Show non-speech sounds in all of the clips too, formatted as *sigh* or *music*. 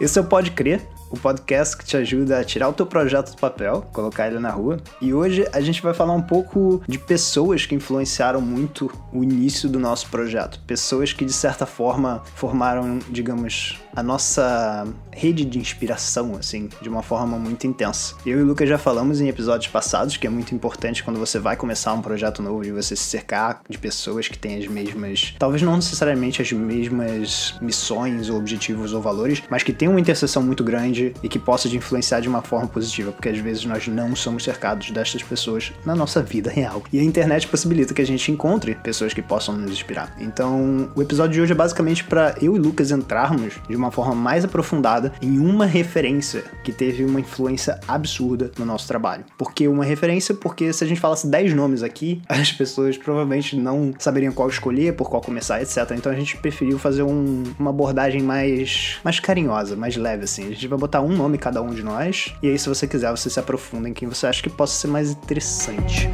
Esse é o Pode Crer, o podcast que te ajuda a tirar o teu projeto do papel, colocar ele na rua. E hoje a gente vai falar um pouco de pessoas que influenciaram muito o início do nosso projeto. Pessoas que, de certa forma, formaram, digamos, a nossa rede de inspiração, assim, de uma forma muito intensa. Eu e o Lucas já falamos em episódios passados que é muito importante quando você vai começar um projeto novo de você se cercar de pessoas que têm as mesmas, talvez não necessariamente as mesmas missões ou objetivos ou valores, mas que têm uma interseção muito grande e que possa te influenciar de uma forma positiva, porque às vezes nós não somos cercados destas pessoas na nossa vida real. E a internet possibilita que a gente encontre pessoas que possam nos inspirar. Então, o episódio de hoje é basicamente para eu e Lucas entrarmos de uma forma mais aprofundada em uma referência que teve uma influência absurda no nosso trabalho. Por que uma referência? Porque se a gente falasse 10 nomes aqui, *laughs* as pessoas provavelmente não saberiam qual escolher, por qual começar, etc. Então a gente preferiu fazer um, uma abordagem mais, mais carinhosa, mais leve, assim. A gente vai botar um nome cada um de nós, e aí se você quiser, você se aprofunda em quem você acha que possa ser mais interessante.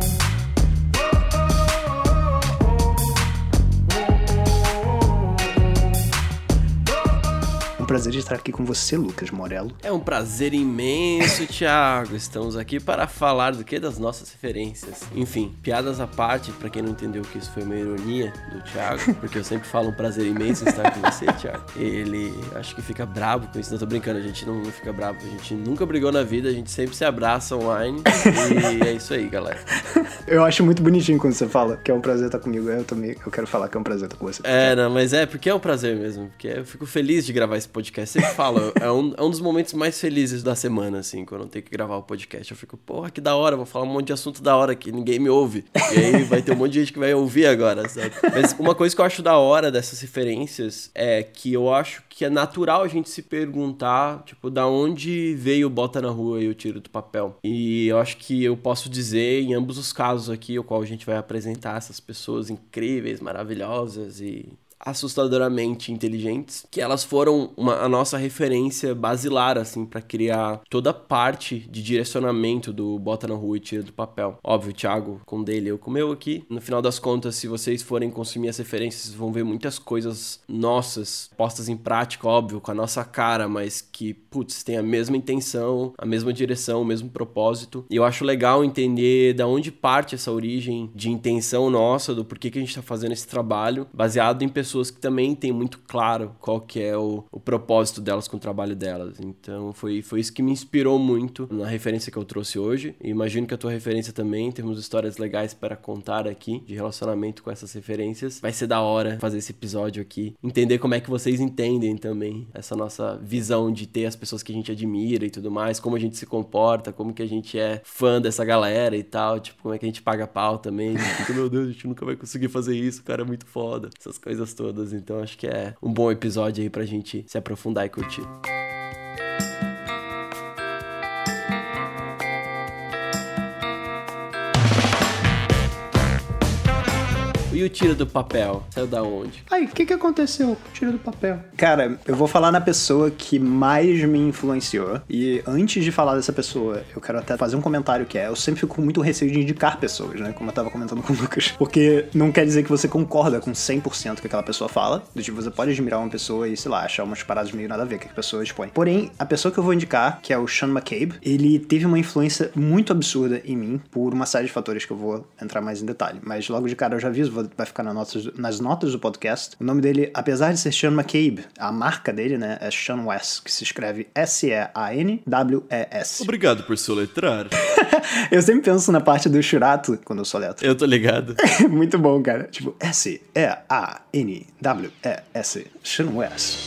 Um prazer de estar aqui com você, Lucas Morello. É um prazer imenso, *laughs* Thiago. Estamos aqui para falar do que? Das nossas referências. Enfim, piadas à parte, para quem não entendeu que isso foi uma ironia do Thiago, *laughs* porque eu sempre falo um prazer imenso estar com você, Thiago. Ele acho que fica bravo com isso. Não tô brincando, a gente não, não fica bravo. A gente nunca brigou na vida, a gente sempre se abraça online. E é isso aí, galera. *laughs* Eu acho muito bonitinho quando você fala que é um prazer estar comigo. Eu também eu quero falar que é um prazer estar com você. É, não, mas é, porque é um prazer mesmo. Porque eu fico feliz de gravar esse podcast. Sempre falo, *laughs* é um, é um dos momentos mais felizes da semana, assim, quando eu tenho que gravar o podcast. Eu fico, porra, que da hora, vou falar um monte de assunto da hora que ninguém me ouve. E aí vai ter um monte de gente que vai ouvir agora, sabe? Mas uma coisa que eu acho da hora dessas referências é que eu acho que é natural a gente se perguntar, tipo, da onde veio Bota na Rua e o Tiro do Papel. E eu acho que eu posso dizer, em ambos os casos aqui, o qual a gente vai apresentar essas pessoas incríveis, maravilhosas e assustadoramente inteligentes, que elas foram uma, a nossa referência basilar, assim, para criar toda a parte de direcionamento do Bota na Rua e Tira do Papel. Óbvio, Thiago com dele, eu com meu aqui. No final das contas, se vocês forem consumir as referências, vão ver muitas coisas nossas postas em prática, óbvio, com a nossa cara, mas que, putz, tem a mesma intenção, a mesma direção, o mesmo propósito. E eu acho legal entender da onde parte essa origem de intenção nossa, do porquê que a gente tá fazendo esse trabalho, baseado em pessoas pessoas que também têm muito claro qual que é o, o propósito delas com o trabalho delas. Então foi, foi isso que me inspirou muito na referência que eu trouxe hoje. E imagino que a tua referência também, temos histórias legais para contar aqui de relacionamento com essas referências. Vai ser da hora fazer esse episódio aqui, entender como é que vocês entendem também essa nossa visão de ter as pessoas que a gente admira e tudo mais, como a gente se comporta, como que a gente é fã dessa galera e tal, tipo, como é que a gente paga pau também. *laughs* Meu Deus, a gente nunca vai conseguir fazer isso, cara, é muito foda. Essas coisas todas. Então acho que é um bom episódio aí pra gente se aprofundar e curtir. E o tiro do papel? Saiu da onde? Ai, o que que aconteceu? O tiro do papel. Cara, eu vou falar na pessoa que mais me influenciou. E antes de falar dessa pessoa, eu quero até fazer um comentário que é: eu sempre fico com muito receio de indicar pessoas, né? Como eu tava comentando com o Lucas. Porque não quer dizer que você concorda com 100% que aquela pessoa fala. Do tipo, você pode admirar uma pessoa e, sei lá, achar umas paradas meio nada a ver que a pessoa expõe. Porém, a pessoa que eu vou indicar, que é o Sean McCabe, ele teve uma influência muito absurda em mim por uma série de fatores que eu vou entrar mais em detalhe. Mas logo de cara eu já aviso, vou vai ficar nas notas, nas notas do podcast. O nome dele, apesar de ser Sean McCabe, a marca dele, né, é Sean Wes, que se escreve S-E-A-N-W-E-S. Obrigado por soletrar. *laughs* eu sempre penso na parte do churato quando eu soletro. Eu tô ligado. *laughs* Muito bom, cara. Tipo, S-E-A-N-W-E-S. Sean Wes.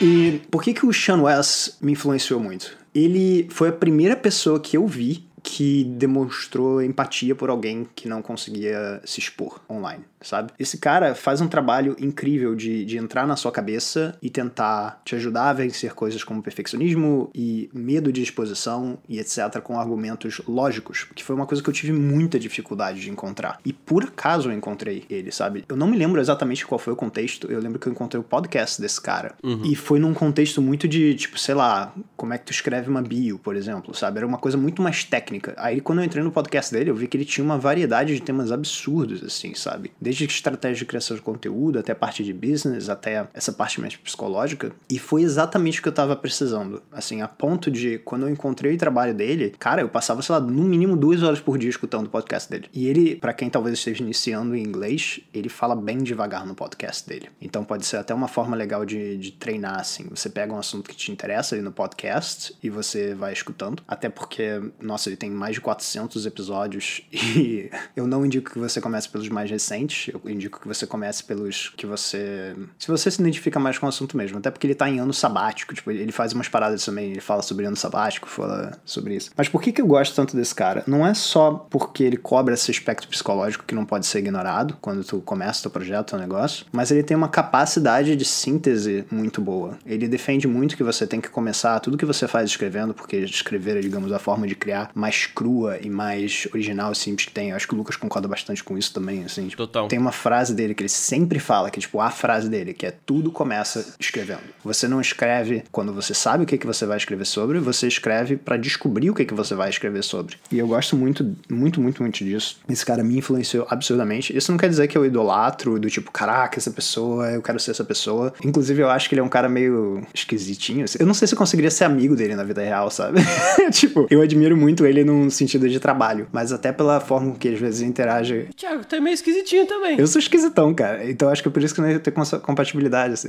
E por que que o Sean Wes me influenciou muito? Ele foi a primeira pessoa que eu vi que demonstrou empatia por alguém que não conseguia se expor online sabe? Esse cara faz um trabalho incrível de, de entrar na sua cabeça e tentar te ajudar a vencer coisas como perfeccionismo e medo de exposição e etc. com argumentos lógicos, que foi uma coisa que eu tive muita dificuldade de encontrar. E por acaso eu encontrei ele, sabe? Eu não me lembro exatamente qual foi o contexto, eu lembro que eu encontrei o podcast desse cara. Uhum. E foi num contexto muito de, tipo, sei lá, como é que tu escreve uma bio, por exemplo, sabe? Era uma coisa muito mais técnica técnica. Aí quando eu entrei no podcast dele, eu vi que ele tinha uma variedade de temas absurdos, assim, sabe? Desde estratégia de criação de conteúdo, até parte de business, até essa parte mais psicológica. E foi exatamente o que eu tava precisando. Assim, a ponto de, quando eu encontrei o trabalho dele, cara, eu passava, sei lá, no mínimo duas horas por dia escutando o podcast dele. E ele, para quem talvez esteja iniciando em inglês, ele fala bem devagar no podcast dele. Então pode ser até uma forma legal de, de treinar, assim. Você pega um assunto que te interessa ali no podcast e você vai escutando. Até porque, nossa, ele tem mais de 400 episódios *laughs* e eu não indico que você comece pelos mais recentes, eu indico que você comece pelos que você. Se você se identifica mais com o assunto mesmo. Até porque ele tá em ano sabático, tipo, ele faz umas paradas também, ele fala sobre ano sabático, fala sobre isso. Mas por que, que eu gosto tanto desse cara? Não é só porque ele cobra esse aspecto psicológico que não pode ser ignorado quando tu começa teu projeto, teu negócio, mas ele tem uma capacidade de síntese muito boa. Ele defende muito que você tem que começar tudo que você faz escrevendo, porque escrever é, digamos, a forma de criar mais crua e mais original e simples que tem. Eu acho que o Lucas concorda bastante com isso também, assim. Tipo, Total. Tem uma frase dele que ele sempre fala, que é tipo a frase dele, que é tudo começa escrevendo. Você não escreve quando você sabe o que, que você vai escrever sobre, você escreve para descobrir o que, que você vai escrever sobre. E eu gosto muito, muito, muito, muito disso. Esse cara me influenciou absurdamente. Isso não quer dizer que eu idolatro, do tipo, caraca, essa pessoa, eu quero ser essa pessoa. Inclusive, eu acho que ele é um cara meio esquisitinho. Eu não sei se eu conseguiria ser amigo dele na vida real, sabe? *laughs* tipo, eu admiro muito ele num sentido de trabalho, mas até pela forma que às vezes interage. Thiago, tu é meio esquisitinho também. Eu sou esquisitão, cara. Então acho que é por isso que não ia ter compatibilidade, assim.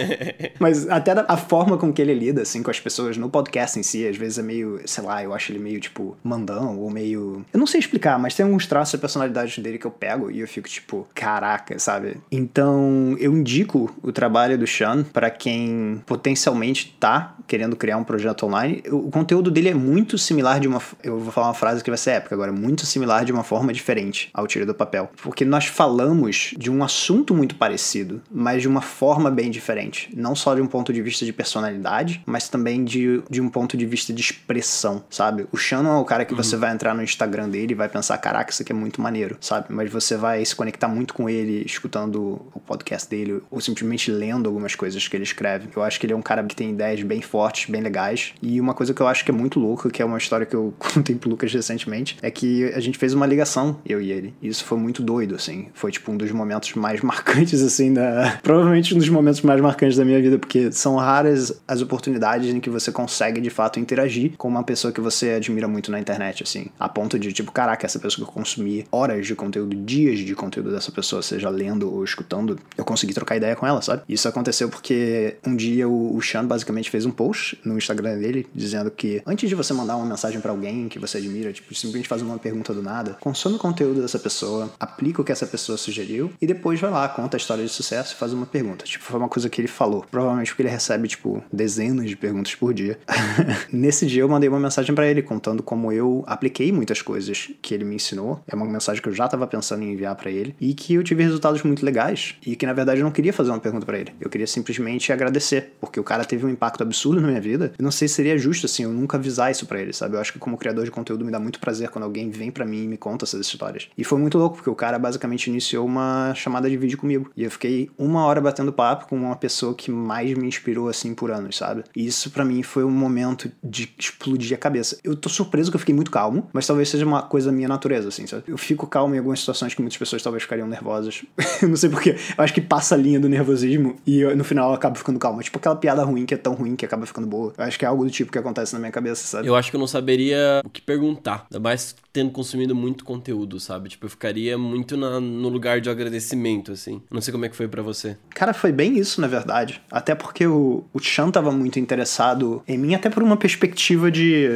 *laughs* mas até a forma com que ele lida, assim, com as pessoas no podcast em si, às vezes é meio, sei lá, eu acho ele meio, tipo, mandão ou meio. Eu não sei explicar, mas tem alguns traços da personalidade dele que eu pego e eu fico, tipo, caraca, sabe? Então eu indico o trabalho do Sean para quem potencialmente tá querendo criar um projeto online. O conteúdo dele é muito similar de uma. Eu vou falar uma frase que vai ser épica agora, muito similar de uma forma diferente ao tiro do papel. Porque nós falamos de um assunto muito parecido, mas de uma forma bem diferente. Não só de um ponto de vista de personalidade, mas também de, de um ponto de vista de expressão, sabe? O Shannon é o cara que uhum. você vai entrar no Instagram dele e vai pensar, caraca, isso aqui é muito maneiro, sabe? Mas você vai se conectar muito com ele escutando o podcast dele ou simplesmente lendo algumas coisas que ele escreve. Eu acho que ele é um cara que tem ideias bem fortes, bem legais. E uma coisa que eu acho que é muito louca, que é uma história que eu *laughs* contei pro Lucas recentemente, é que a gente fez uma ligação, eu e ele. E isso foi muito doido, assim. Foi, tipo, um dos momentos mais *laughs* marcantes, assim, da... *laughs* Provavelmente um dos momentos mais marcantes da minha vida, porque são raras as oportunidades em que você consegue, de fato, interagir com uma pessoa que você admira muito na internet, assim. A ponto de, tipo, caraca, essa pessoa que eu consumi horas de conteúdo, dias de conteúdo dessa pessoa, seja lendo ou escutando, eu consegui trocar ideia com ela, sabe? Isso aconteceu porque um dia o, o Sean basicamente fez um post no Instagram dele dizendo que antes de você mandar uma mensagem para alguém que você admira, tipo, simplesmente faz uma pergunta do nada, consome o conteúdo dessa pessoa, aplica o que essa pessoa sugeriu e depois vai lá, conta a história de sucesso e faz uma pergunta. Tipo, foi uma coisa que ele falou. Provavelmente porque ele recebe, tipo, dezenas de perguntas por dia. *laughs* Nesse dia eu mandei uma mensagem para ele contando como eu apliquei muitas coisas que ele me ensinou. É uma mensagem que eu já estava pensando em enviar para ele e que eu tive resultados muito legais e que na verdade eu não queria fazer uma pergunta para ele. Eu queria simplesmente agradecer, porque o cara teve um impacto absurdo na minha vida. Eu não sei se seria justo assim eu nunca avisar isso para ele, sabe? Eu acho que como criador de conteúdo me dá muito prazer quando alguém vem para mim e me conta essas histórias. E foi muito louco, porque o cara basicamente iniciou uma chamada de vídeo comigo. E eu fiquei uma hora batendo papo com uma pessoa que mais me inspirou assim por anos, sabe? E isso para mim foi um momento de explodir a cabeça. Eu tô surpreso que eu fiquei muito calmo, mas talvez seja uma coisa minha natureza, assim, sabe? Eu fico calmo em algumas situações que muitas pessoas talvez ficariam nervosas. *laughs* eu não sei porquê. Eu acho que passa a linha do nervosismo e eu, no final eu acabo ficando calmo. Tipo aquela piada ruim que é tão ruim que acaba ficando boa. Eu acho que é algo do tipo que acontece na minha cabeça, sabe? Eu acho que eu não saberia o que perguntar. Ainda mais tendo consumido muito conteúdo, sabe? Tipo, eu ficaria muito na, no lugar de agradecimento, assim. Não sei como é que foi para você. Cara, foi bem isso, na verdade. Até porque o, o Chan tava muito interessado em mim, até por uma perspectiva de,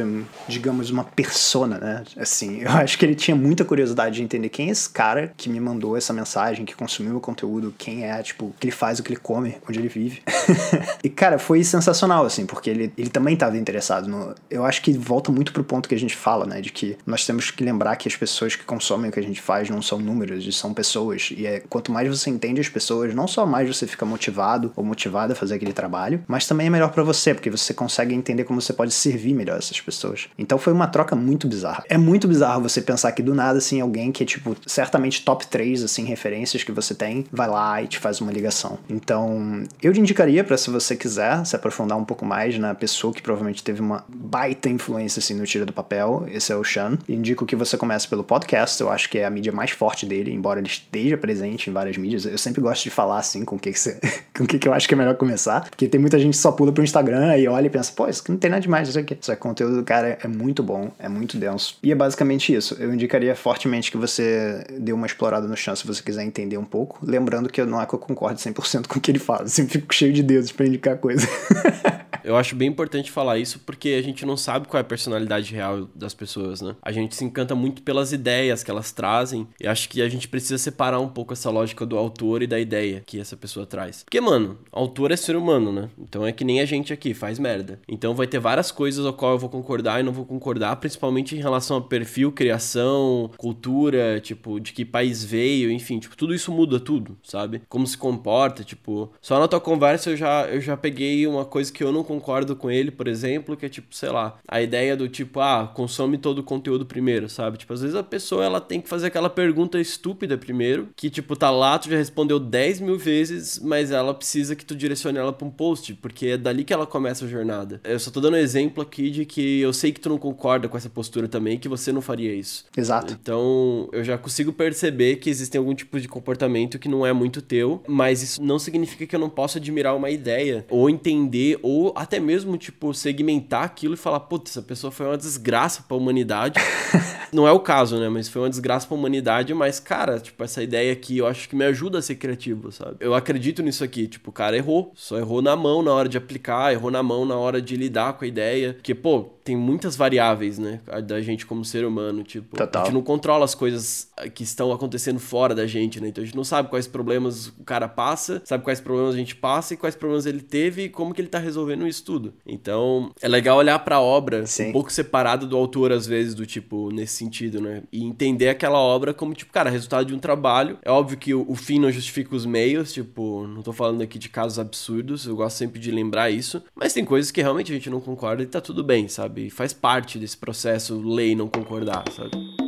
digamos, uma persona, né? Assim, *laughs* eu acho que ele tinha muita curiosidade de entender quem é esse cara que me mandou essa mensagem, que consumiu o conteúdo, quem é, tipo, o que ele faz, o que ele come, onde ele vive. *laughs* e, cara, foi sensacional, assim, porque ele, ele também tava interessado no. Eu acho que volta muito pro ponto que a gente fala, né? De que nós temos que lembrar que as pessoas que consomem o que a gente faz não são números, são pessoas. E é, quanto mais você entende as pessoas, não só mais você fica motivado ou motivada a fazer aquele trabalho, mas também é melhor para você, porque você consegue entender como você pode servir melhor essas pessoas. Então foi uma troca muito bizarra. É muito bizarro você pensar que do nada, assim, alguém que é, tipo, certamente top 3, assim, referências que você tem, vai lá e te faz uma ligação. Então, eu te indicaria para se você quiser se aprofundar um pouco mais na pessoa que provavelmente teve uma baita influência, assim, no Tira do Papel, esse é o Sean. Indico que você comece pelo podcast, eu acho que é a mídia mais forte dele, embora ele esteja presente em várias mídias. Eu sempre gosto de falar, assim, com o que, que, você, *laughs* com o que, que eu acho que é melhor começar, porque tem muita gente que só pula pro Instagram e olha e pensa, pô, isso aqui não tem nada demais, isso aqui. Só que o conteúdo do cara é muito bom, é muito denso. E é basicamente isso. Eu indicaria fortemente que você dê uma explorada no chão se você quiser entender um pouco. Lembrando que não é que eu concordo 100% com o que ele fala. Eu sempre fico cheio de dedos para indicar coisa. *laughs* Eu acho bem importante falar isso porque a gente não sabe qual é a personalidade real das pessoas, né? A gente se encanta muito pelas ideias que elas trazem e acho que a gente precisa separar um pouco essa lógica do autor e da ideia que essa pessoa traz. Porque, mano, autor é ser humano, né? Então é que nem a gente aqui, faz merda. Então vai ter várias coisas ao qual eu vou concordar e não vou concordar, principalmente em relação a perfil, criação, cultura, tipo, de que país veio, enfim, tipo, tudo isso muda tudo, sabe? Como se comporta, tipo, só na tua conversa eu já, eu já peguei uma coisa que eu não concordo com ele, por exemplo, que é tipo, sei lá, a ideia do tipo, ah, consome todo o conteúdo primeiro, sabe? Tipo, às vezes a pessoa ela tem que fazer aquela pergunta estúpida primeiro, que tipo, tá lá, tu já respondeu 10 mil vezes, mas ela precisa que tu direcione ela pra um post, porque é dali que ela começa a jornada. Eu só tô dando um exemplo aqui de que eu sei que tu não concorda com essa postura também, que você não faria isso. Exato. Então, eu já consigo perceber que existem algum tipo de comportamento que não é muito teu, mas isso não significa que eu não possa admirar uma ideia, ou entender, ou até mesmo, tipo, segmentar aquilo e falar, putz, essa pessoa foi uma desgraça pra humanidade. *laughs* não é o caso, né? Mas foi uma desgraça pra humanidade, mas, cara, tipo, essa ideia aqui eu acho que me ajuda a ser criativo, sabe? Eu acredito nisso aqui, tipo, o cara errou, só errou na mão na hora de aplicar, errou na mão na hora de lidar com a ideia, porque, pô, tem muitas variáveis, né, da gente como ser humano, tipo, Total. a gente não controla as coisas que estão acontecendo fora da gente, né? Então a gente não sabe quais problemas o cara passa, sabe quais problemas a gente passa e quais problemas ele teve e como que ele tá resolvendo isso tudo. Então, é legal olhar para a obra Sim. um pouco separado do autor às vezes, do tipo, nesse sentido, né? E entender aquela obra como tipo, cara, resultado de um trabalho. É óbvio que o, o fim não justifica os meios, tipo, não tô falando aqui de casos absurdos, eu gosto sempre de lembrar isso, mas tem coisas que realmente a gente não concorda e tá tudo bem, sabe? E faz parte desse processo lei não concordar, sabe?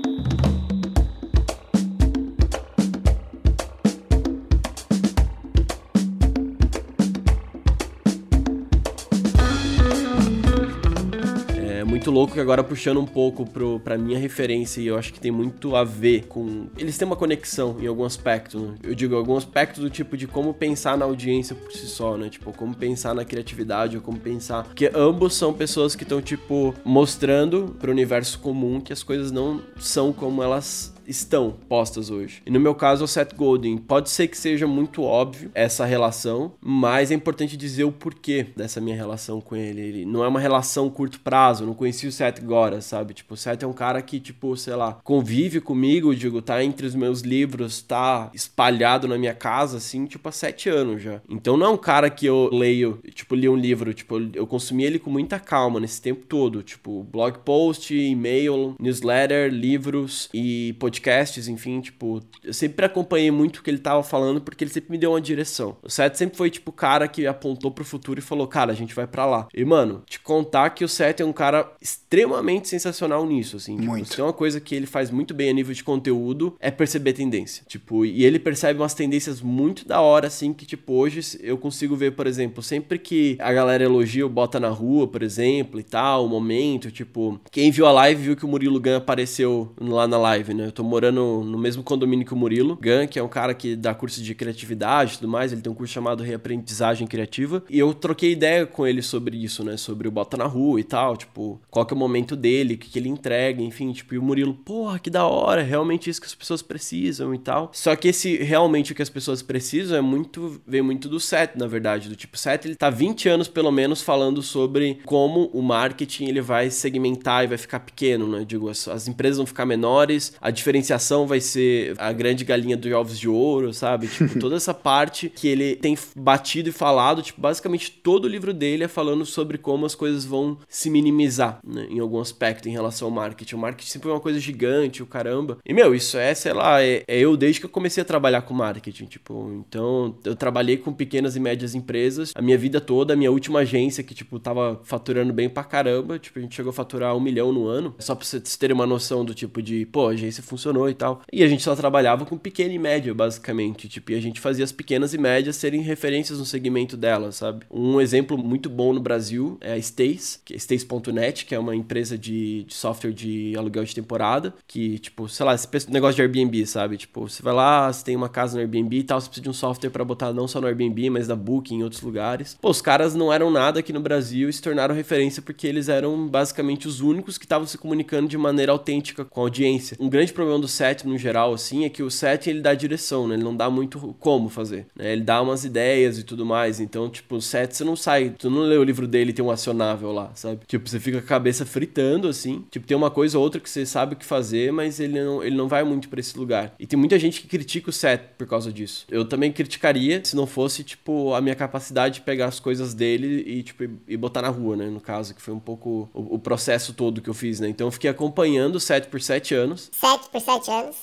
Muito louco que agora puxando um pouco pro, pra minha referência, e eu acho que tem muito a ver com. Eles têm uma conexão em algum aspecto, né? Eu digo, algum aspecto do tipo de como pensar na audiência por si só, né? Tipo, como pensar na criatividade, ou como pensar. Porque ambos são pessoas que estão, tipo, mostrando pro universo comum que as coisas não são como elas estão postas hoje. E no meu caso, o Seth Godin. Pode ser que seja muito óbvio essa relação, mas é importante dizer o porquê dessa minha relação com ele. Ele não é uma relação curto prazo, não conheci o Seth agora, sabe? Tipo, o Seth é um cara que, tipo, sei lá, convive comigo, digo, tá entre os meus livros, tá espalhado na minha casa, assim, tipo, há sete anos já. Então não é um cara que eu leio, tipo, li um livro, tipo, eu consumi ele com muita calma nesse tempo todo, tipo, blog post, e-mail, newsletter, livros e podcast podcasts, enfim, tipo, eu sempre acompanhei muito o que ele tava falando porque ele sempre me deu uma direção. O Seth sempre foi, tipo, o cara que apontou pro futuro e falou, cara, a gente vai para lá. E, mano, te contar que o Seth é um cara extremamente sensacional nisso, assim. Tipo, Muito. se tem uma coisa que ele faz muito bem a nível de conteúdo, é perceber tendência. Tipo, e ele percebe umas tendências muito da hora, assim, que, tipo, hoje eu consigo ver, por exemplo, sempre que a galera elogia o Bota na Rua, por exemplo, e tal, o momento, tipo, quem viu a live viu que o Murilo Gun apareceu lá na live, né? Eu tô morando no mesmo condomínio que o Murilo Gun, que é um cara que dá curso de criatividade e tudo mais, ele tem um curso chamado Reaprendizagem Criativa, e eu troquei ideia com ele sobre isso, né? Sobre o Bota na Rua e tal, tipo, qual que é o momento dele, o que, que ele entrega, enfim, tipo, e o Murilo, porra, que da hora, é realmente isso que as pessoas precisam e tal. Só que esse realmente o que as pessoas precisam é muito, vem muito do Seth, na verdade, do tipo, Seth, ele tá 20 anos pelo menos falando sobre como o marketing ele vai segmentar e vai ficar pequeno, né? Digo, as, as empresas vão ficar menores, a diferença diferenciação vai ser a grande galinha dos ovos de ouro, sabe? Tipo, *laughs* toda essa parte que ele tem batido e falado, tipo, basicamente todo o livro dele é falando sobre como as coisas vão se minimizar, né, em algum aspecto em relação ao marketing. O marketing sempre é uma coisa gigante, o caramba. E, meu, isso é, sei lá, é, é eu desde que eu comecei a trabalhar com marketing, tipo, então eu trabalhei com pequenas e médias empresas a minha vida toda, a minha última agência que, tipo, tava faturando bem pra caramba, tipo, a gente chegou a faturar um milhão no ano, só pra vocês terem uma noção do tipo de, pô, a agência funcionou e tal. E a gente só trabalhava com pequena e média, basicamente, tipo, e a gente fazia as pequenas e médias serem referências no segmento delas, sabe? Um exemplo muito bom no Brasil é a Stace, que é Stace.net, que é uma empresa de, de software de aluguel de temporada, que, tipo, sei lá, esse negócio de Airbnb, sabe? Tipo, você vai lá, você tem uma casa no Airbnb e tal, você precisa de um software para botar não só no Airbnb, mas da Booking em outros lugares. Pô, os caras não eram nada aqui no Brasil e se tornaram referência porque eles eram basicamente os únicos que estavam se comunicando de maneira autêntica com a audiência. Um grande problema do set no geral, assim, é que o set ele dá direção, né? Ele não dá muito como fazer, né? Ele dá umas ideias e tudo mais. Então, tipo, o set você não sai, tu não lê o livro dele e tem um acionável lá, sabe? Tipo, você fica com a cabeça fritando, assim. Tipo, tem uma coisa ou outra que você sabe o que fazer, mas ele não, ele não vai muito para esse lugar. E tem muita gente que critica o set por causa disso. Eu também criticaria se não fosse, tipo, a minha capacidade de pegar as coisas dele e, tipo, e botar na rua, né? No caso, que foi um pouco o, o processo todo que eu fiz, né? Então eu fiquei acompanhando o set por sete anos. Sete por sete anos.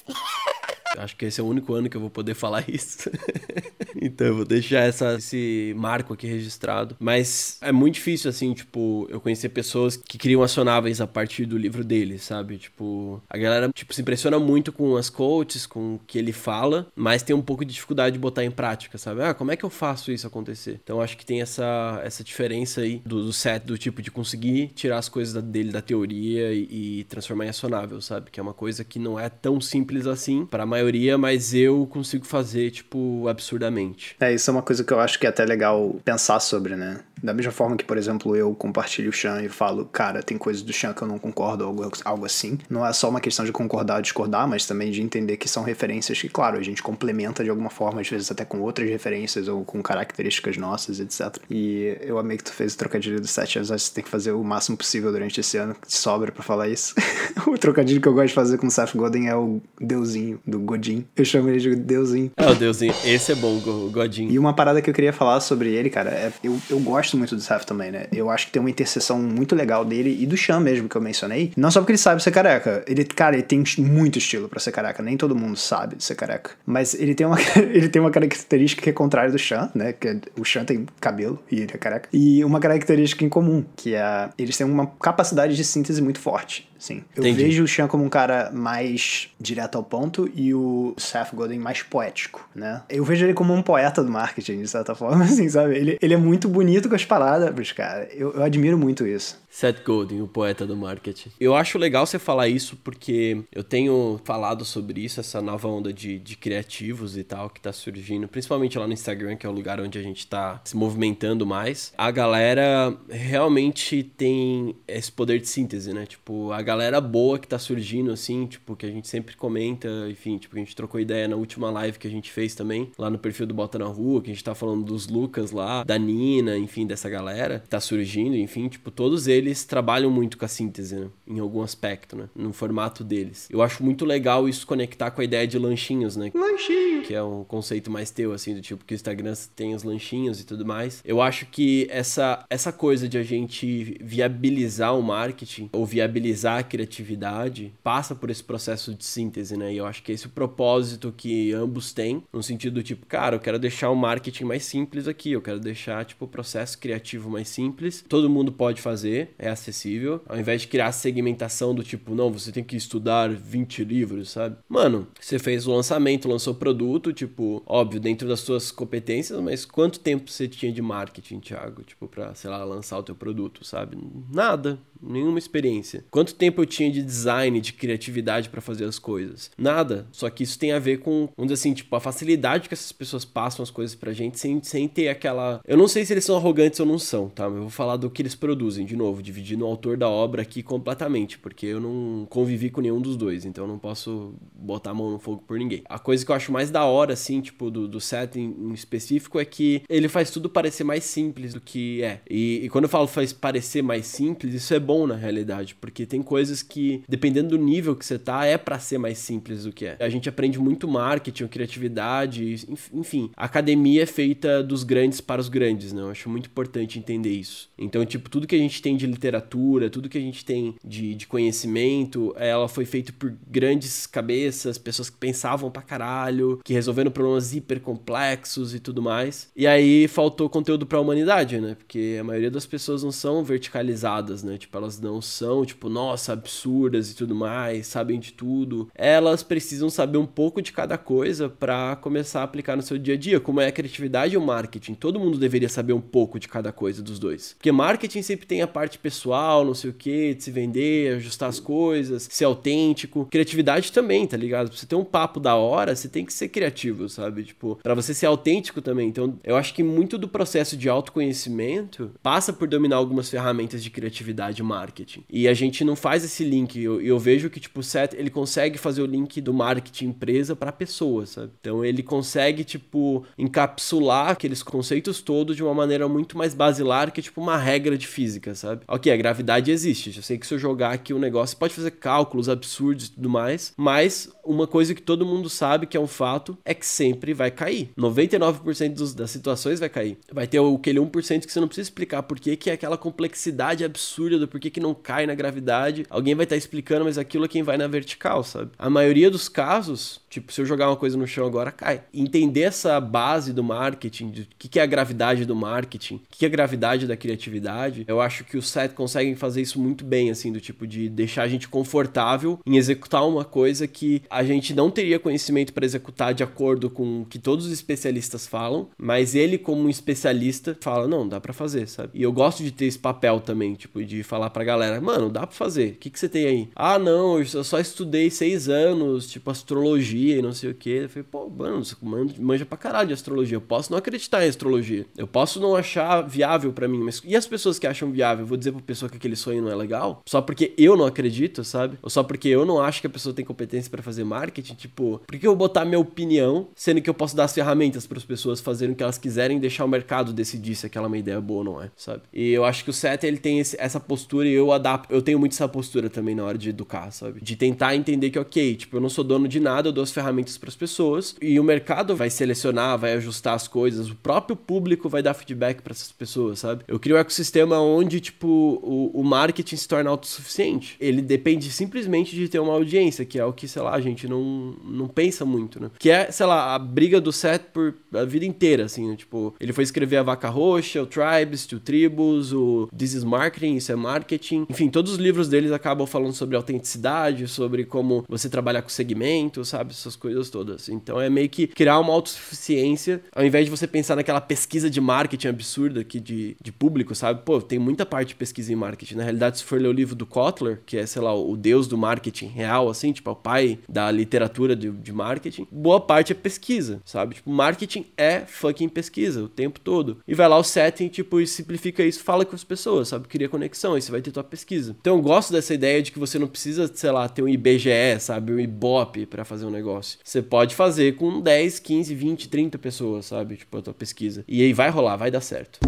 Acho que esse é o único ano que eu vou poder falar isso. *laughs* então eu vou deixar essa, esse marco aqui registrado. Mas é muito difícil, assim, tipo, eu conhecer pessoas que criam acionáveis a partir do livro dele, sabe? Tipo, a galera, tipo, se impressiona muito com as coaches, com o que ele fala, mas tem um pouco de dificuldade de botar em prática, sabe? Ah, como é que eu faço isso acontecer? Então acho que tem essa, essa diferença aí do, do set, do tipo de conseguir tirar as coisas dele da teoria e, e transformar em acionável, sabe? Que é uma coisa que não é tão simples assim para a maioria maioria, mas eu consigo fazer, tipo, absurdamente. É, isso é uma coisa que eu acho que é até legal pensar sobre, né? Da mesma forma que, por exemplo, eu compartilho o Chan e falo, cara, tem coisas do Chan que eu não concordo, algo, algo assim. Não é só uma questão de concordar ou discordar, mas também de entender que são referências que, claro, a gente complementa de alguma forma, às vezes até com outras referências ou com características nossas, etc. E eu amei que tu fez o trocadilho dos sete anos, acho que você tem que fazer o máximo possível durante esse ano, que sobra para falar isso. *laughs* o trocadilho que eu gosto de fazer com o Seth Godin é o deusinho do Godin. Eu chamo ele de deusinho. É, o deusinho. Esse é bom, o Godin. E uma parada que eu queria falar sobre ele, cara, é eu, eu gosto gosto muito do Seth também, né? Eu acho que tem uma interseção muito legal dele e do Chan mesmo, que eu mencionei. Não só porque ele sabe ser careca. Ele, cara, ele tem muito estilo para ser careca. Nem todo mundo sabe ser careca. Mas ele tem uma, *laughs* ele tem uma característica que é contrária do Chan, né? Que é, o Chan tem cabelo e ele é careca. E uma característica em comum, que é eles têm uma capacidade de síntese muito forte. Sim. Eu Entendi. vejo o Sean como um cara mais direto ao ponto e o Seth Godin mais poético, né? Eu vejo ele como um poeta do marketing, de certa forma, *laughs* assim, sabe? Ele, ele é muito bonito com as palavras, cara. Eu, eu admiro muito isso. Seth Godin, o poeta do marketing. Eu acho legal você falar isso porque eu tenho falado sobre isso, essa nova onda de, de criativos e tal que tá surgindo, principalmente lá no Instagram, que é o lugar onde a gente tá se movimentando mais. A galera realmente tem esse poder de síntese, né? Tipo, a galera boa que tá surgindo, assim, tipo, que a gente sempre comenta, enfim, tipo, a gente trocou ideia na última live que a gente fez também, lá no perfil do Bota na Rua, que a gente tá falando dos Lucas lá, da Nina, enfim, dessa galera que tá surgindo, enfim, tipo, todos eles eles trabalham muito com a síntese, né? Em algum aspecto, né? No formato deles. Eu acho muito legal isso conectar com a ideia de lanchinhos, né? Lanchinho! Que é um conceito mais teu, assim, do tipo que o Instagram tem os lanchinhos e tudo mais. Eu acho que essa, essa coisa de a gente viabilizar o marketing ou viabilizar a criatividade passa por esse processo de síntese, né? E eu acho que esse é o propósito que ambos têm, no sentido do tipo, cara, eu quero deixar o marketing mais simples aqui, eu quero deixar, tipo, o processo criativo mais simples. Todo mundo pode fazer, é acessível, ao invés de criar segmentação do tipo, não, você tem que estudar 20 livros, sabe? Mano, você fez o lançamento, lançou o produto, tipo, óbvio, dentro das suas competências, mas quanto tempo você tinha de marketing, Thiago, tipo, pra, sei lá, lançar o teu produto, sabe? Nada nenhuma experiência. Quanto tempo eu tinha de design, de criatividade para fazer as coisas? Nada. Só que isso tem a ver com, vamos dizer assim, tipo, a facilidade que essas pessoas passam as coisas pra gente sem, sem ter aquela. Eu não sei se eles são arrogantes ou não são, tá? Eu vou falar do que eles produzem, de novo, dividindo o autor da obra aqui completamente, porque eu não convivi com nenhum dos dois, então eu não posso botar a mão no fogo por ninguém. A coisa que eu acho mais da hora, assim, tipo, do, do set em, em específico é que ele faz tudo parecer mais simples do que é. E, e quando eu falo faz parecer mais simples, isso é bom bom na realidade, porque tem coisas que, dependendo do nível que você tá, é para ser mais simples do que é. A gente aprende muito marketing, criatividade, enfim. A academia é feita dos grandes para os grandes, né? Eu acho muito importante entender isso. Então, tipo, tudo que a gente tem de literatura, tudo que a gente tem de, de conhecimento, ela foi feito por grandes cabeças, pessoas que pensavam pra caralho, que resolveram problemas hiper complexos e tudo mais. E aí faltou conteúdo pra humanidade, né? Porque a maioria das pessoas não são verticalizadas, né? Tipo, elas não são, tipo, nossa, absurdas e tudo mais, sabem de tudo. Elas precisam saber um pouco de cada coisa para começar a aplicar no seu dia a dia, como é a criatividade e o marketing. Todo mundo deveria saber um pouco de cada coisa dos dois. Porque marketing sempre tem a parte pessoal, não sei o que, de se vender, ajustar as coisas, ser autêntico. Criatividade também, tá ligado? Pra você ter um papo da hora, você tem que ser criativo, sabe? Tipo, para você ser autêntico também. Então, eu acho que muito do processo de autoconhecimento passa por dominar algumas ferramentas de criatividade marketing. E a gente não faz esse link. Eu, eu vejo que, tipo, o Seth, ele consegue fazer o link do marketing empresa para pessoa, sabe? Então, ele consegue, tipo, encapsular aqueles conceitos todos de uma maneira muito mais basilar que, tipo, uma regra de física, sabe? Ok, a gravidade existe. Eu sei que se eu jogar aqui o um negócio, pode fazer cálculos absurdos e tudo mais, mas uma coisa que todo mundo sabe que é um fato é que sempre vai cair. 99% dos, das situações vai cair. Vai ter aquele 1% que você não precisa explicar por que é aquela complexidade absurda do porquê que não cai na gravidade. Alguém vai estar tá explicando, mas aquilo é quem vai na vertical, sabe? A maioria dos casos, tipo, se eu jogar uma coisa no chão agora, cai. Entender essa base do marketing, de o que, que é a gravidade do marketing, o que é a gravidade da criatividade, eu acho que os sites conseguem fazer isso muito bem, assim, do tipo de deixar a gente confortável em executar uma coisa que a gente não teria conhecimento para executar de acordo com o que todos os especialistas falam, mas ele, como um especialista, fala: não, dá para fazer, sabe? E eu gosto de ter esse papel também, tipo, de falar pra galera: mano, dá pra fazer, o que, que você tem aí? Ah, não, eu só estudei seis anos, tipo, astrologia e não sei o que. Eu falei: pô, mano, você manja pra caralho de astrologia, eu posso não acreditar em astrologia, eu posso não achar viável para mim, mas e as pessoas que acham viável? Eu vou dizer pra pessoa que aquele sonho não é legal? Só porque eu não acredito, sabe? Ou só porque eu não acho que a pessoa tem competência para fazer marketing, tipo, por que eu vou botar minha opinião, sendo que eu posso dar as ferramentas para as pessoas fazerem o que elas quiserem deixar o mercado decidir se aquela é uma ideia boa ou não é, sabe? E eu acho que o Seth, ele tem esse, essa postura e eu adapto, eu tenho muito essa postura também na hora de educar, sabe? De tentar entender que, ok, tipo, eu não sou dono de nada, eu dou as ferramentas para as pessoas e o mercado vai selecionar, vai ajustar as coisas, o próprio público vai dar feedback para essas pessoas, sabe? Eu crio um ecossistema onde, tipo, o, o marketing se torna autossuficiente. Ele depende simplesmente de ter uma audiência, que é o que, sei lá, a gente não, não pensa muito, né? Que é, sei lá, a briga do Seth por a vida inteira, assim, né? Tipo, ele foi escrever A Vaca Roxa, o Tribes, o Tribus, o This is Marketing, Isso é Marketing. Enfim, todos os livros deles acabam falando sobre autenticidade, sobre como você trabalhar com segmento, sabe? Essas coisas todas. Então é meio que criar uma autossuficiência, ao invés de você pensar naquela pesquisa de marketing absurda aqui de, de público, sabe? Pô, tem muita parte de pesquisa em marketing. Na realidade, se for ler o livro do Kotler, que é, sei lá, o deus do marketing real, assim, tipo, é o pai da literatura de, de marketing, boa parte é pesquisa, sabe? Tipo, marketing é fucking pesquisa o tempo todo. E vai lá o setting, tipo, e simplifica isso, fala com as pessoas, sabe? Cria conexão, você vai ter tua pesquisa. Então eu gosto dessa ideia de que você não precisa, sei lá, ter um IBGE, sabe? Um Ibope para fazer um negócio. Você pode fazer com 10, 15, 20, 30 pessoas, sabe? Tipo, a tua pesquisa. E aí vai rolar, vai dar certo.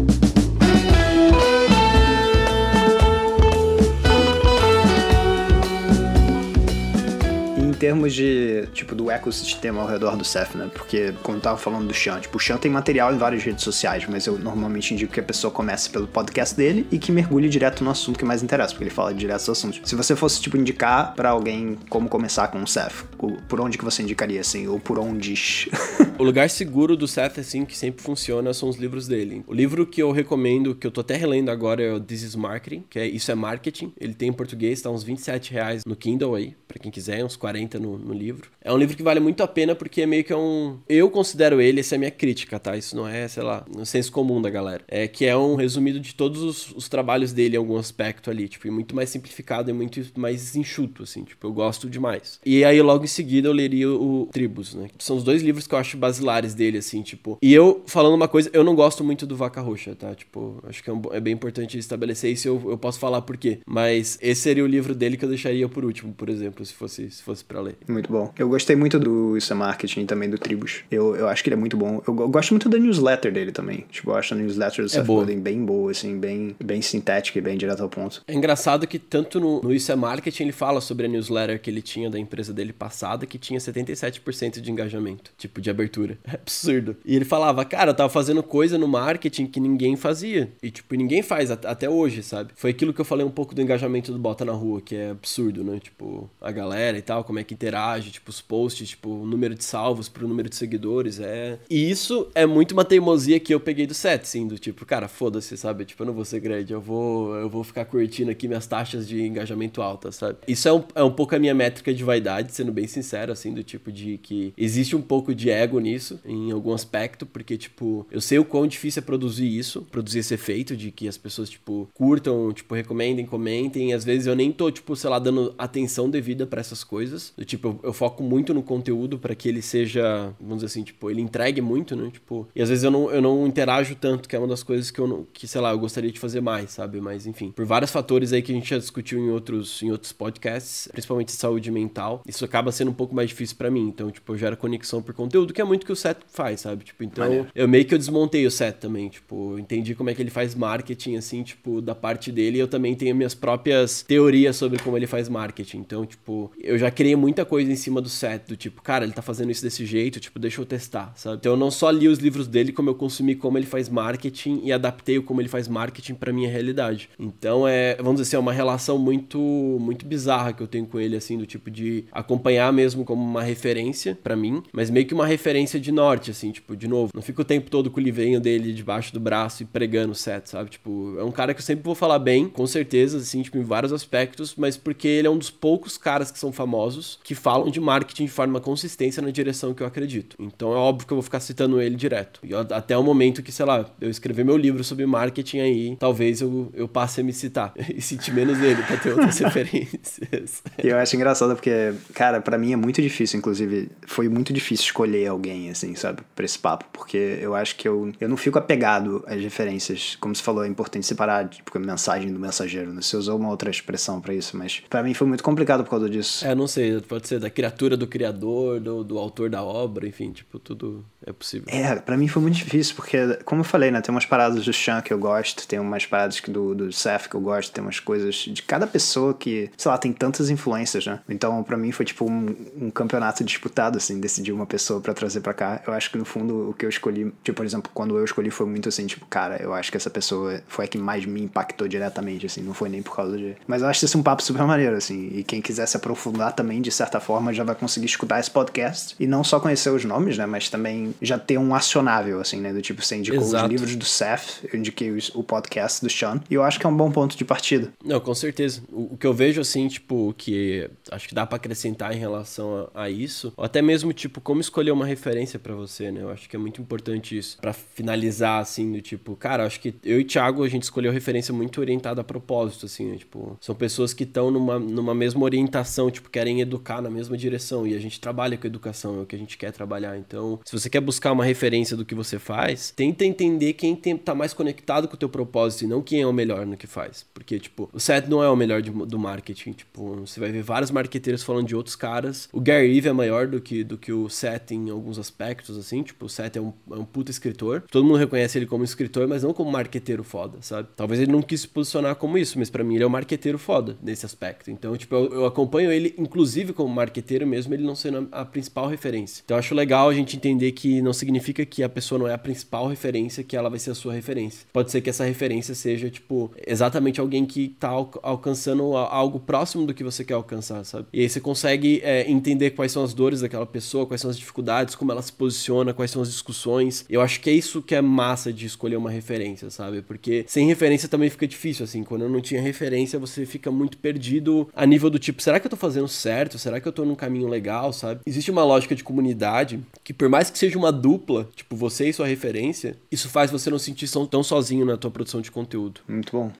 Termos de, tipo, do ecossistema ao redor do Ceph, né? Porque, como eu tava falando do Chan, tipo, o Chan tem material em várias redes sociais, mas eu normalmente indico que a pessoa comece pelo podcast dele e que mergulhe direto no assunto que mais interessa, porque ele fala direto dos assuntos. Se você fosse, tipo, indicar para alguém como começar com o Ceph, por onde que você indicaria, assim, ou por onde? *laughs* o lugar seguro do Seth, assim, que sempre funciona são os livros dele. O livro que eu recomendo, que eu tô até relendo agora, é o This is Marketing, que é Isso é Marketing. Ele tem em português, tá uns 27 reais no Kindle aí, para quem quiser, uns 40 no, no, livro. É um livro que vale muito a pena porque é meio que é um. Eu considero ele, essa é a minha crítica, tá? Isso não é, sei lá, no senso comum da galera. É que é um resumido de todos os, os trabalhos dele em algum aspecto ali, tipo, muito mais simplificado e muito mais enxuto, assim, tipo, eu gosto demais. E aí logo em seguida eu leria o, o Tribus, né? São os dois livros que eu acho basilares dele, assim, tipo. E eu, falando uma coisa, eu não gosto muito do Vaca Roxa, tá? Tipo, acho que é, um, é bem importante estabelecer isso eu, eu posso falar por quê. Mas esse seria o livro dele que eu deixaria por último, por exemplo, se fosse, se fosse pra ler. Muito bom. Eu gostei muito do Isso é Marketing também do Tribus. Eu, eu acho que ele é muito bom. Eu, eu gosto muito da newsletter dele também. Tipo, eu acho a newsletter do Seth Godin bem boa, assim, bem, bem sintética e bem direto ao ponto. É engraçado que tanto no, no Isso é Marketing ele fala sobre a newsletter que ele tinha da empresa dele passada, que tinha 77% de engajamento, tipo, de abertura. É *laughs* absurdo. E ele falava, cara, eu tava fazendo coisa no marketing que ninguém fazia. E, tipo, ninguém faz até hoje, sabe? Foi aquilo que eu falei um pouco do engajamento do Bota na Rua, que é absurdo, né? Tipo, a galera e tal, como é que interage, tipo, os posts, tipo, o número de salvos pro número de seguidores, é... E isso é muito uma teimosia que eu peguei do set, assim, do tipo, cara, foda-se, sabe? Tipo, eu não vou ser grande, eu vou, eu vou ficar curtindo aqui minhas taxas de engajamento altas, sabe? Isso é um, é um pouco a minha métrica de vaidade, sendo bem sincero, assim, do tipo de que existe um pouco de ego nisso, em algum aspecto, porque, tipo, eu sei o quão difícil é produzir isso, produzir esse efeito de que as pessoas, tipo, curtam, tipo, recomendem, comentem, e às vezes eu nem tô, tipo, sei lá, dando atenção devida para essas coisas. Do tipo, eu, eu, foco muito no conteúdo para que ele seja, vamos dizer assim, tipo, ele entregue muito, né? Tipo, e às vezes eu não, eu não interajo tanto, que é uma das coisas que eu não, que, sei lá, eu gostaria de fazer mais, sabe? Mas, enfim, por vários fatores aí que a gente já discutiu em outros, em outros podcasts, principalmente saúde mental, isso acaba sendo um pouco mais difícil para mim. Então, tipo, eu gero conexão por conteúdo, que é muito que o Seth faz, sabe? Tipo, então, eu meio que eu desmontei o Seth também, tipo, entendi como é que ele faz marketing, assim, tipo, da parte dele, e eu também tenho minhas próprias teorias sobre como ele faz marketing. Então, tipo, eu já criei muita coisa em cima do Seth, do tipo, cara, ele tá fazendo isso desse jeito, tipo, deixa eu testar, sabe? Então, eu não só li os livros dele, como eu consumi como ele faz marketing e adaptei o como ele faz marketing para minha realidade. Então, é, vamos dizer assim, é uma relação muito muito bizarra que eu tenho com ele assim, do tipo de acompanhar mesmo como uma referência para mim, mas meio que uma referência de norte assim, tipo, de novo, não fico o tempo todo com o livrinho dele debaixo do braço e pregando o set, sabe? Tipo, é um cara que eu sempre vou falar bem, com certeza, assim, tipo, em vários aspectos, mas porque ele é um dos poucos caras que são famosos que falam de marketing de forma consistência na direção que eu acredito. Então é óbvio que eu vou ficar citando ele direto. E até o momento que, sei lá, eu escrever meu livro sobre marketing aí, talvez eu, eu passe a me citar *laughs* e sentir menos ele pra ter outras *laughs* referências. Eu acho engraçado porque, cara, para mim é muito difícil, inclusive, foi muito difícil escolher alguém, assim, sabe, pra esse papo, porque eu acho que eu, eu não fico apegado às referências. Como você falou, é importante separar, tipo, a mensagem do mensageiro, né? Você usou uma outra expressão para isso, mas para mim foi muito complicado por causa disso. É, não sei, pode ser da criatura do criador, do, do autor da obra, enfim, tipo, tudo é possível. É, para mim foi muito difícil, porque, como eu falei, né, tem umas paradas do Chan que eu gosto, tem umas paradas do, do Seth que eu gosto, tem umas coisas de cada pessoa que, sei lá, tem tantas influências, né? Então, para mim foi tipo um, um, campeonato disputado, assim, decidir uma pessoa para trazer para cá. Eu acho que no fundo o que eu escolhi, tipo, por exemplo, quando eu escolhi foi muito assim, tipo, cara, eu acho que essa pessoa foi a que mais me impactou diretamente, assim, não foi nem por causa de. Mas eu acho esse um papo super maneiro, assim, e quem quiser se aprofundar também, de certa forma, já vai conseguir escutar esse podcast e não só conhecer os nomes, né, mas também já ter um acionável, assim, né, do tipo, você indicou Exato. os livros do Seth, eu indiquei o podcast do Sean, e eu acho que é um bom ponto de partida. Não, com certeza. O, o que eu vejo, assim, tipo, que acho que dá para acrescentar em relação a, a, isso, ou até mesmo, tipo, como escolher uma referência para você, né? Eu acho que é muito importante isso. para finalizar, assim, do tipo, cara, acho que eu e Thiago, a gente escolheu referência muito orientada a propósito, assim, né? Tipo, são pessoas que estão numa, numa mesma orientação, tipo, querem educar na mesma direção, e a gente trabalha com educação, é o que a gente quer trabalhar. Então, se você quer buscar uma referência do que você faz, tenta entender quem tem, tá mais conectado com o teu propósito e não quem é o melhor no que faz. Porque, tipo, o Seth não é o melhor de, do marketing, tipo, você vai ver vários marqueteiros falando de outros caras. O Gary Vee é maior do que, do que o Seth em alguns aspectos, assim. Tipo, o Seth é um, é um puta escritor. Todo mundo reconhece ele como escritor, mas não como marqueteiro foda, sabe? Talvez ele não quis se posicionar como isso, mas para mim ele é um marqueteiro foda nesse aspecto. Então, tipo, eu, eu acompanho ele, inclusive como marqueteiro mesmo, ele não sendo a, a principal referência. Então, acho legal a gente entender que não significa que a pessoa não é a principal referência, que ela vai ser a sua referência. Pode ser que essa referência seja, tipo, exatamente alguém que tá al alcançando algo próximo do que você quer alcançar, sabe? E aí você consegue é, entender quais são as dores daquela pessoa, quais são as dificuldades, como ela se posiciona, quais são as discussões. Eu acho que é isso que é massa de escolher uma referência, sabe? Porque sem referência também fica difícil, assim. Quando eu não tinha referência, você fica muito perdido a nível do tipo, será que eu tô fazendo certo? Será que eu tô num caminho legal, sabe? Existe uma lógica de comunidade que, por mais que seja uma dupla, tipo, você e sua referência, isso faz você não se sentir tão sozinho na tua produção de conteúdo. Muito bom.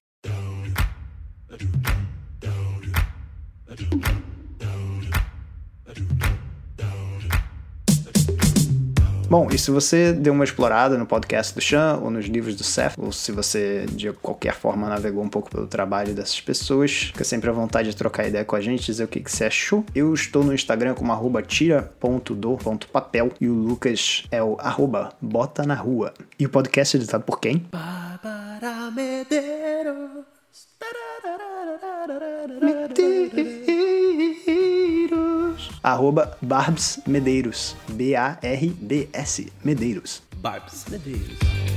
Bom, e se você deu uma explorada no podcast do Chan ou nos livros do Seth, ou se você de qualquer forma navegou um pouco pelo trabalho dessas pessoas, fica sempre à vontade de trocar ideia com a gente, dizer o que, que você achou. Eu estou no Instagram como arroba tira.do.papel e o Lucas é o arroba bota na rua. E o podcast é editado por quem? Bárbara Medeiros. Medeiros. Arroba Barbs Medeiros. B-A-R-B-S Medeiros. Barbs Medeiros.